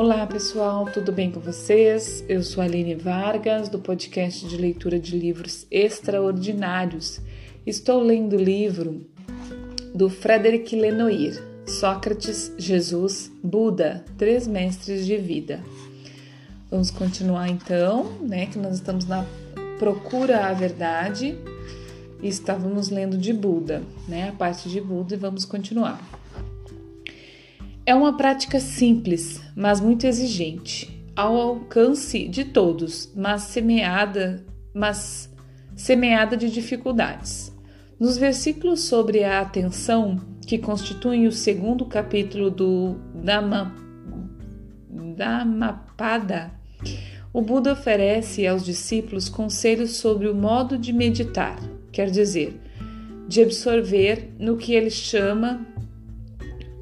Olá pessoal, tudo bem com vocês? Eu sou a Aline Vargas, do podcast de leitura de livros extraordinários. Estou lendo o livro do Frederic Lenoir, Sócrates, Jesus, Buda, Três Mestres de Vida. Vamos continuar então, né? Que nós estamos na procura à verdade e estávamos lendo de Buda, né? A parte de Buda e vamos continuar. É uma prática simples, mas muito exigente, ao alcance de todos, mas semeada, mas semeada de dificuldades. Nos versículos sobre a atenção, que constituem o segundo capítulo do Dhamma, Dhammapada, o Buda oferece aos discípulos conselhos sobre o modo de meditar, quer dizer, de absorver no que ele chama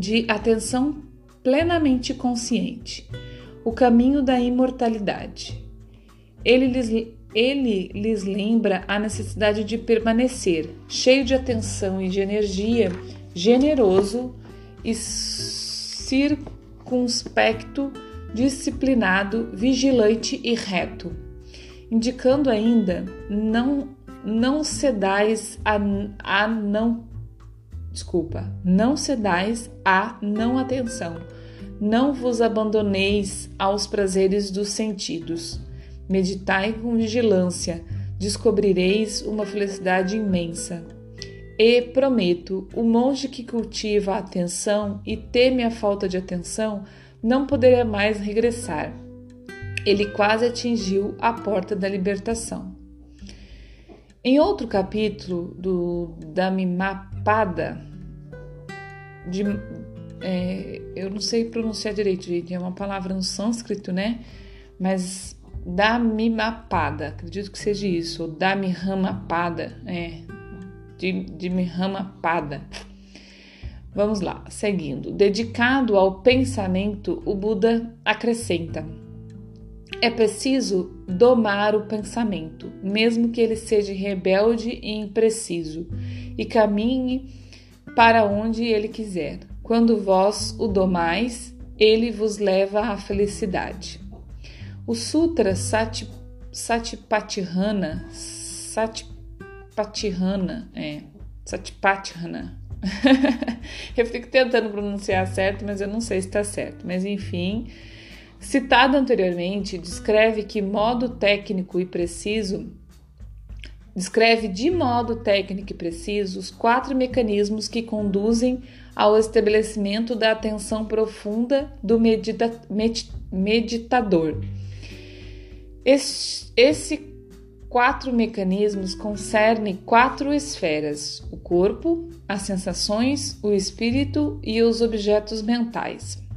de atenção plenamente consciente, o caminho da imortalidade. Ele lhes, ele lhes lembra a necessidade de permanecer cheio de atenção e de energia, generoso e circunspecto, disciplinado, vigilante e reto, indicando ainda não não cedais a, a não desculpa, não cedais à não atenção, não vos abandoneis aos prazeres dos sentidos. Meditai com vigilância, descobrireis uma felicidade imensa. E prometo, o monge que cultiva a atenção e teme a falta de atenção não poderá mais regressar. Ele quase atingiu a porta da libertação. Em outro capítulo do Dhammapada, de, é, eu não sei pronunciar direito, gente, é uma palavra no sânscrito, né? Mas Dhammapada, acredito que seja isso, ou Dhammapada, é, de, de Dhammapada. Vamos lá, seguindo. Dedicado ao pensamento, o Buda acrescenta é preciso domar o pensamento, mesmo que ele seja rebelde e impreciso, e caminhe para onde ele quiser. Quando vós o domais, ele vos leva à felicidade. O Sutra Sati, Satipatihana, Satipatihana, é, Satipatihana. eu fico tentando pronunciar certo, mas eu não sei se está certo. Mas enfim, Citado anteriormente, descreve que modo técnico e preciso descreve de modo técnico e preciso os quatro mecanismos que conduzem ao estabelecimento da atenção profunda do medita med meditador. Esses esse quatro mecanismos concernem quatro esferas: o corpo, as sensações, o espírito e os objetos mentais.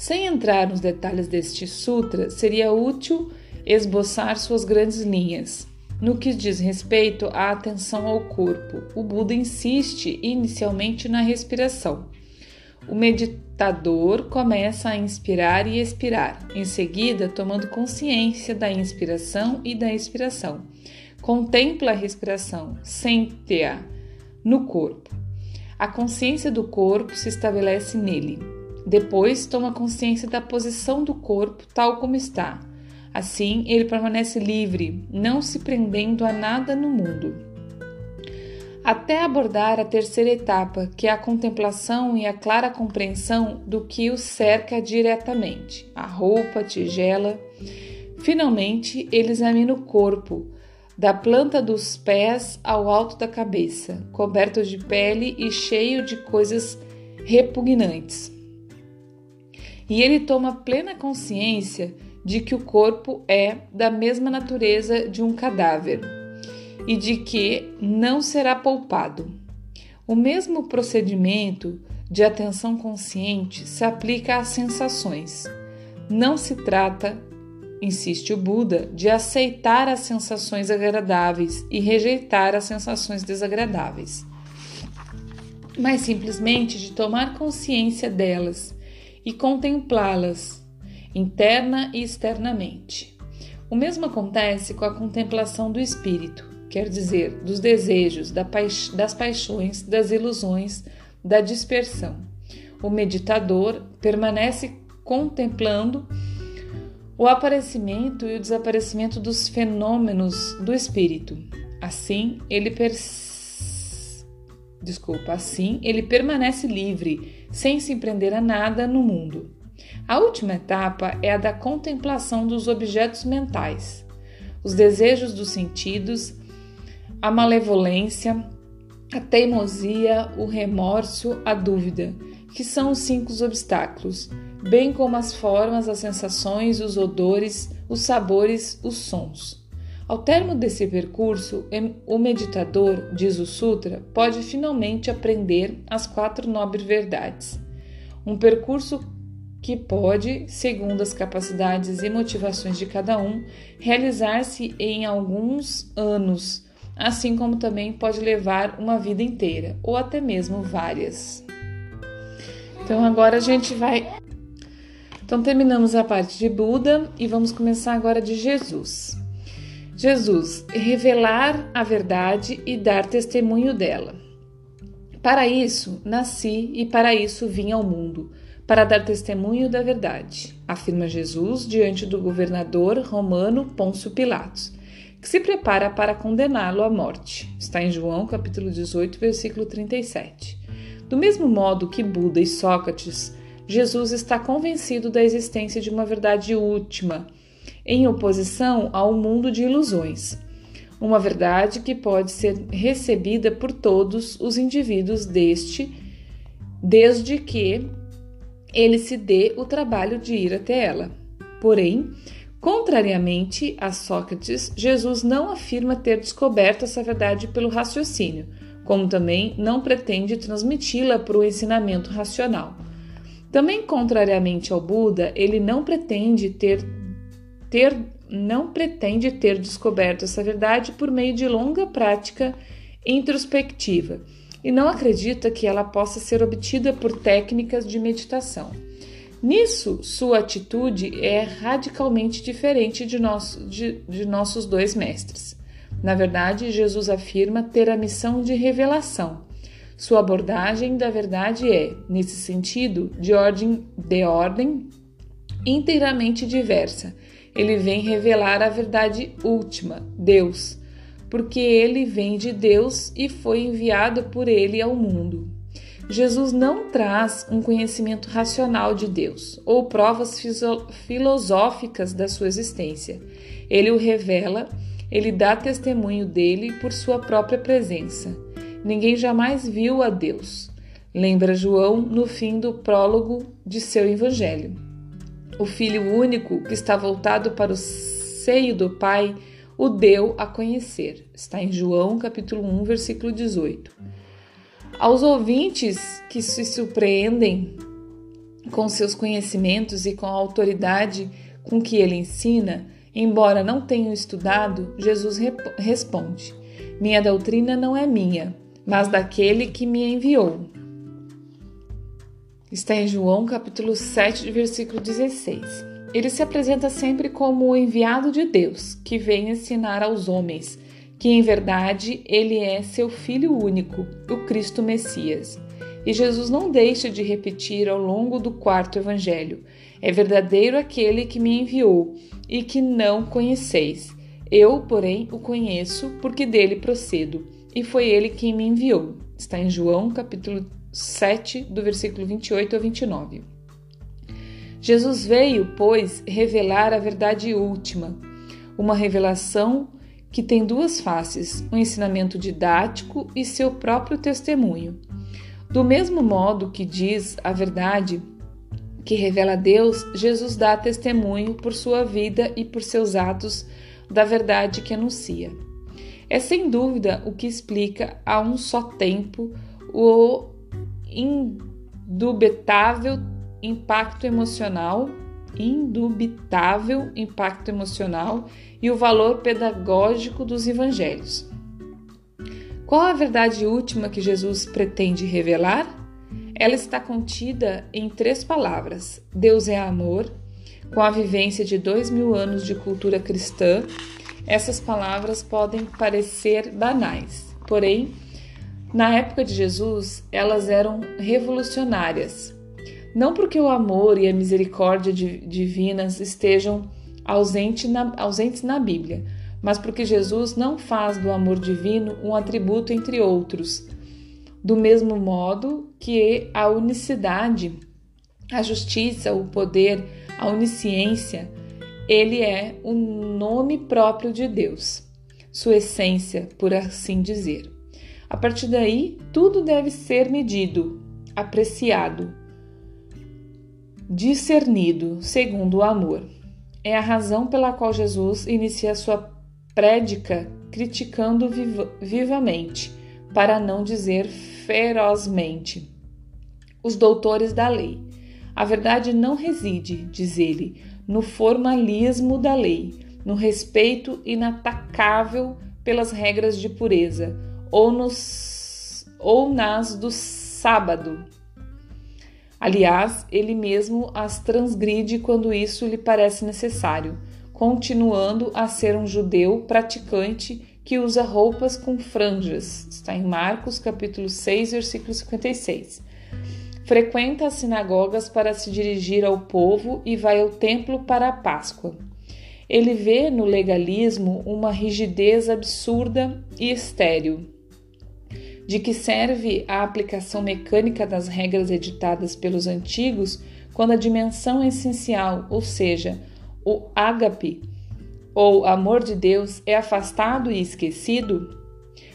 Sem entrar nos detalhes deste sutra, seria útil esboçar suas grandes linhas. No que diz respeito à atenção ao corpo, o Buda insiste inicialmente na respiração. O meditador começa a inspirar e expirar, em seguida, tomando consciência da inspiração e da expiração. Contempla a respiração, sente-a no corpo. A consciência do corpo se estabelece nele. Depois, toma consciência da posição do corpo tal como está. Assim, ele permanece livre, não se prendendo a nada no mundo. Até abordar a terceira etapa, que é a contemplação e a clara compreensão do que o cerca diretamente a roupa, a tigela. Finalmente, ele examina o corpo, da planta dos pés ao alto da cabeça, coberto de pele e cheio de coisas repugnantes e ele toma plena consciência de que o corpo é da mesma natureza de um cadáver e de que não será poupado. O mesmo procedimento de atenção consciente se aplica às sensações. Não se trata, insiste o Buda, de aceitar as sensações agradáveis e rejeitar as sensações desagradáveis, mas simplesmente de tomar consciência delas e contemplá-las, interna e externamente. O mesmo acontece com a contemplação do espírito, quer dizer, dos desejos, das paixões, das ilusões, da dispersão. O meditador permanece contemplando o aparecimento e o desaparecimento dos fenômenos do espírito. Assim, ele Desculpa, assim, ele permanece livre, sem se prender a nada no mundo. A última etapa é a da contemplação dos objetos mentais, os desejos dos sentidos, a malevolência, a teimosia, o remorso, a dúvida, que são os cinco obstáculos, bem como as formas, as sensações, os odores, os sabores, os sons. Ao termo desse percurso, o meditador, diz o Sutra, pode finalmente aprender as quatro nobres verdades. Um percurso que pode, segundo as capacidades e motivações de cada um, realizar-se em alguns anos, assim como também pode levar uma vida inteira, ou até mesmo várias. Então agora a gente vai. Então terminamos a parte de Buda e vamos começar agora de Jesus. Jesus, revelar a verdade e dar testemunho dela. Para isso nasci e para isso vim ao mundo, para dar testemunho da verdade, afirma Jesus diante do governador romano Pôncio Pilatos, que se prepara para condená-lo à morte. Está em João capítulo 18, versículo 37. Do mesmo modo que Buda e Sócrates, Jesus está convencido da existência de uma verdade última em oposição ao mundo de ilusões. Uma verdade que pode ser recebida por todos os indivíduos deste, desde que ele se dê o trabalho de ir até ela. Porém, contrariamente a Sócrates, Jesus não afirma ter descoberto essa verdade pelo raciocínio, como também não pretende transmiti-la por um ensinamento racional. Também contrariamente ao Buda, ele não pretende ter ter, não pretende ter descoberto essa verdade por meio de longa prática introspectiva e não acredita que ela possa ser obtida por técnicas de meditação. Nisso, sua atitude é radicalmente diferente de, nosso, de, de nossos dois mestres. Na verdade, Jesus afirma ter a missão de revelação. Sua abordagem da verdade é, nesse sentido, de ordem, de ordem inteiramente diversa ele vem revelar a verdade última, Deus, porque ele vem de Deus e foi enviado por ele ao mundo. Jesus não traz um conhecimento racional de Deus ou provas filosóficas da sua existência. Ele o revela, ele dá testemunho dele por sua própria presença. Ninguém jamais viu a Deus. Lembra João no fim do prólogo de seu evangelho o Filho único que está voltado para o seio do Pai, o deu a conhecer. Está em João capítulo 1, versículo 18. Aos ouvintes que se surpreendem com seus conhecimentos e com a autoridade com que ele ensina, embora não tenham estudado, Jesus responde: Minha doutrina não é minha, mas daquele que me enviou. Está em João capítulo 7, versículo 16. Ele se apresenta sempre como o enviado de Deus, que vem ensinar aos homens que em verdade ele é seu filho único, o Cristo Messias. E Jesus não deixa de repetir ao longo do quarto evangelho: É verdadeiro aquele que me enviou e que não conheceis. Eu, porém, o conheço porque dele procedo, e foi ele quem me enviou. Está em João capítulo 7, do versículo 28 ao 29. Jesus veio, pois, revelar a verdade última, uma revelação que tem duas faces, um ensinamento didático e seu próprio testemunho. Do mesmo modo que diz a verdade que revela Deus, Jesus dá testemunho por sua vida e por seus atos da verdade que anuncia. É sem dúvida o que explica a um só tempo o indubitável impacto emocional, indubitável impacto emocional e o valor pedagógico dos evangelhos. Qual a verdade última que Jesus pretende revelar? Ela está contida em três palavras: Deus é amor. Com a vivência de dois mil anos de cultura cristã, essas palavras podem parecer banais, porém na época de Jesus, elas eram revolucionárias. Não porque o amor e a misericórdia divinas estejam ausente na, ausentes na Bíblia, mas porque Jesus não faz do amor divino um atributo entre outros, do mesmo modo que a unicidade, a justiça, o poder, a onisciência, ele é o nome próprio de Deus, sua essência, por assim dizer. A partir daí, tudo deve ser medido, apreciado, discernido segundo o amor. É a razão pela qual Jesus inicia sua prédica criticando vivamente, para não dizer ferozmente, os doutores da lei. A verdade não reside, diz ele, no formalismo da lei, no respeito inatacável pelas regras de pureza, ou, nos, ou nas do sábado, Aliás, ele mesmo as transgride quando isso lhe parece necessário, continuando a ser um judeu praticante que usa roupas com franjas. Está em Marcos, capítulo 6, versículo 56. Frequenta as sinagogas para se dirigir ao povo e vai ao templo para a Páscoa. Ele vê no legalismo uma rigidez absurda e estéril de que serve a aplicação mecânica das regras editadas pelos antigos quando a dimensão essencial, ou seja, o ágape, ou amor de Deus, é afastado e esquecido?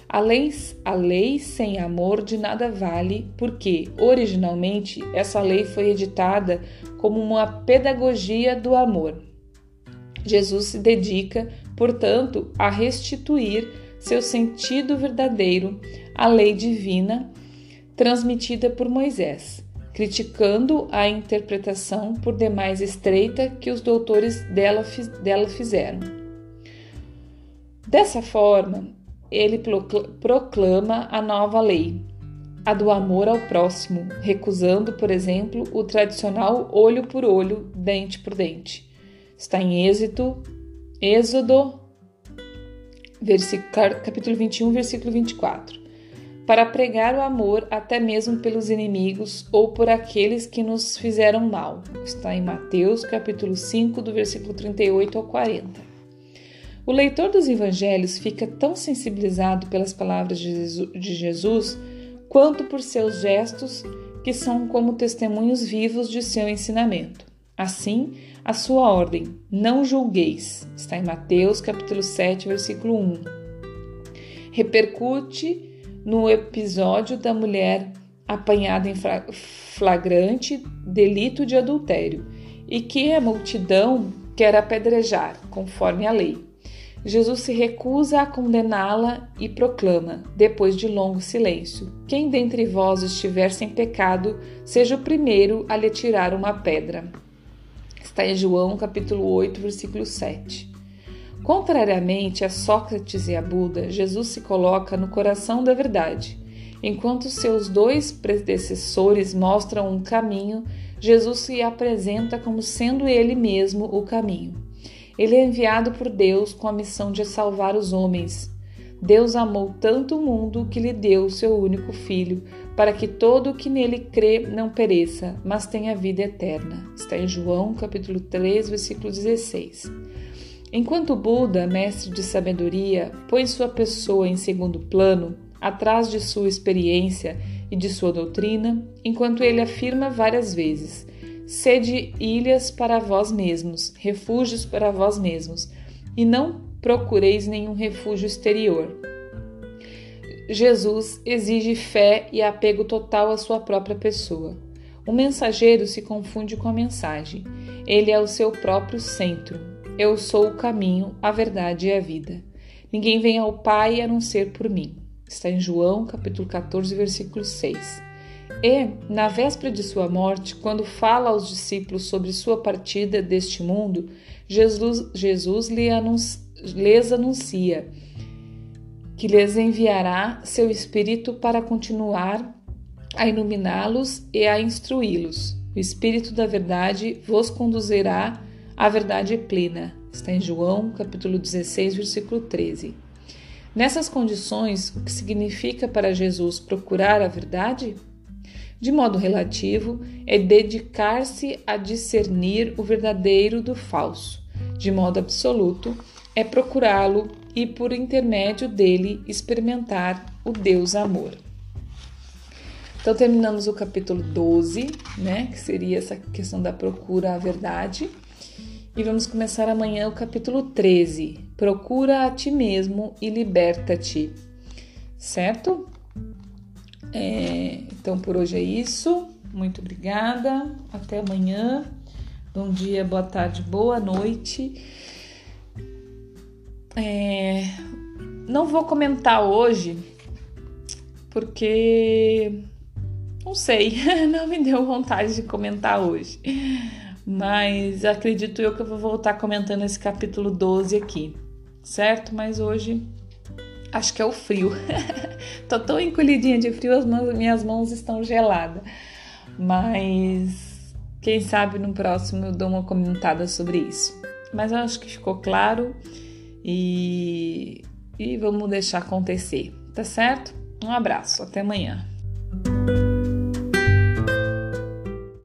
A lei, a lei sem amor de nada vale, porque, originalmente, essa lei foi editada como uma pedagogia do amor. Jesus se dedica, portanto, a restituir seu sentido verdadeiro a lei divina transmitida por Moisés, criticando a interpretação por demais estreita que os doutores dela, dela fizeram. Dessa forma, ele proclama a nova lei, a do amor ao próximo, recusando, por exemplo, o tradicional olho por olho, dente por dente. Está em Êxodo, Êxodo, capítulo 21, versículo 24 para pregar o amor até mesmo pelos inimigos ou por aqueles que nos fizeram mal. Está em Mateus, capítulo 5, do versículo 38 ao 40. O leitor dos evangelhos fica tão sensibilizado pelas palavras de Jesus quanto por seus gestos, que são como testemunhos vivos de seu ensinamento. Assim, a sua ordem, não julgueis, está em Mateus, capítulo 7, versículo 1. Repercute no episódio da mulher apanhada em flagrante delito de adultério e que a multidão quer apedrejar, conforme a lei. Jesus se recusa a condená-la e proclama, depois de longo silêncio: Quem dentre vós estiver sem pecado, seja o primeiro a lhe tirar uma pedra. Está em João capítulo 8, versículo 7. Contrariamente a Sócrates e a Buda, Jesus se coloca no coração da verdade. Enquanto seus dois predecessores mostram um caminho, Jesus se apresenta como sendo ele mesmo o caminho. Ele é enviado por Deus com a missão de salvar os homens. Deus amou tanto o mundo que lhe deu o seu único filho, para que todo o que nele crê não pereça, mas tenha vida eterna. Está em João, capítulo 3, versículo 16. Enquanto Buda, mestre de sabedoria, põe sua pessoa em segundo plano, atrás de sua experiência e de sua doutrina, enquanto ele afirma várias vezes: sede ilhas para vós mesmos, refúgios para vós mesmos, e não procureis nenhum refúgio exterior. Jesus exige fé e apego total à sua própria pessoa. O mensageiro se confunde com a mensagem. Ele é o seu próprio centro, eu sou o caminho, a verdade e a vida. Ninguém vem ao Pai a não ser por mim. Está em João, capítulo 14, versículo 6. E, na véspera de sua morte, quando fala aos discípulos sobre sua partida deste mundo, Jesus, Jesus lhes anuncia que lhes enviará seu Espírito para continuar a iluminá-los e a instruí-los. O Espírito da Verdade vos conduzirá a verdade é plena. Está em João, capítulo 16, versículo 13. Nessas condições, o que significa para Jesus procurar a verdade? De modo relativo, é dedicar-se a discernir o verdadeiro do falso. De modo absoluto, é procurá-lo e, por intermédio dele, experimentar o Deus amor. Então, terminamos o capítulo 12, né, que seria essa questão da procura à verdade. E vamos começar amanhã o capítulo 13. Procura a ti mesmo e liberta-te. Certo? É, então por hoje é isso. Muito obrigada. Até amanhã. Bom dia, boa tarde, boa noite. É, não vou comentar hoje porque não sei, não me deu vontade de comentar hoje mas acredito eu que eu vou voltar comentando esse capítulo 12 aqui, certo? Mas hoje acho que é o frio. Tô tão encolhidinha de frio, as mãos, minhas mãos estão geladas. Mas quem sabe no próximo eu dou uma comentada sobre isso. Mas eu acho que ficou claro e, e vamos deixar acontecer, tá certo? Um abraço, até amanhã.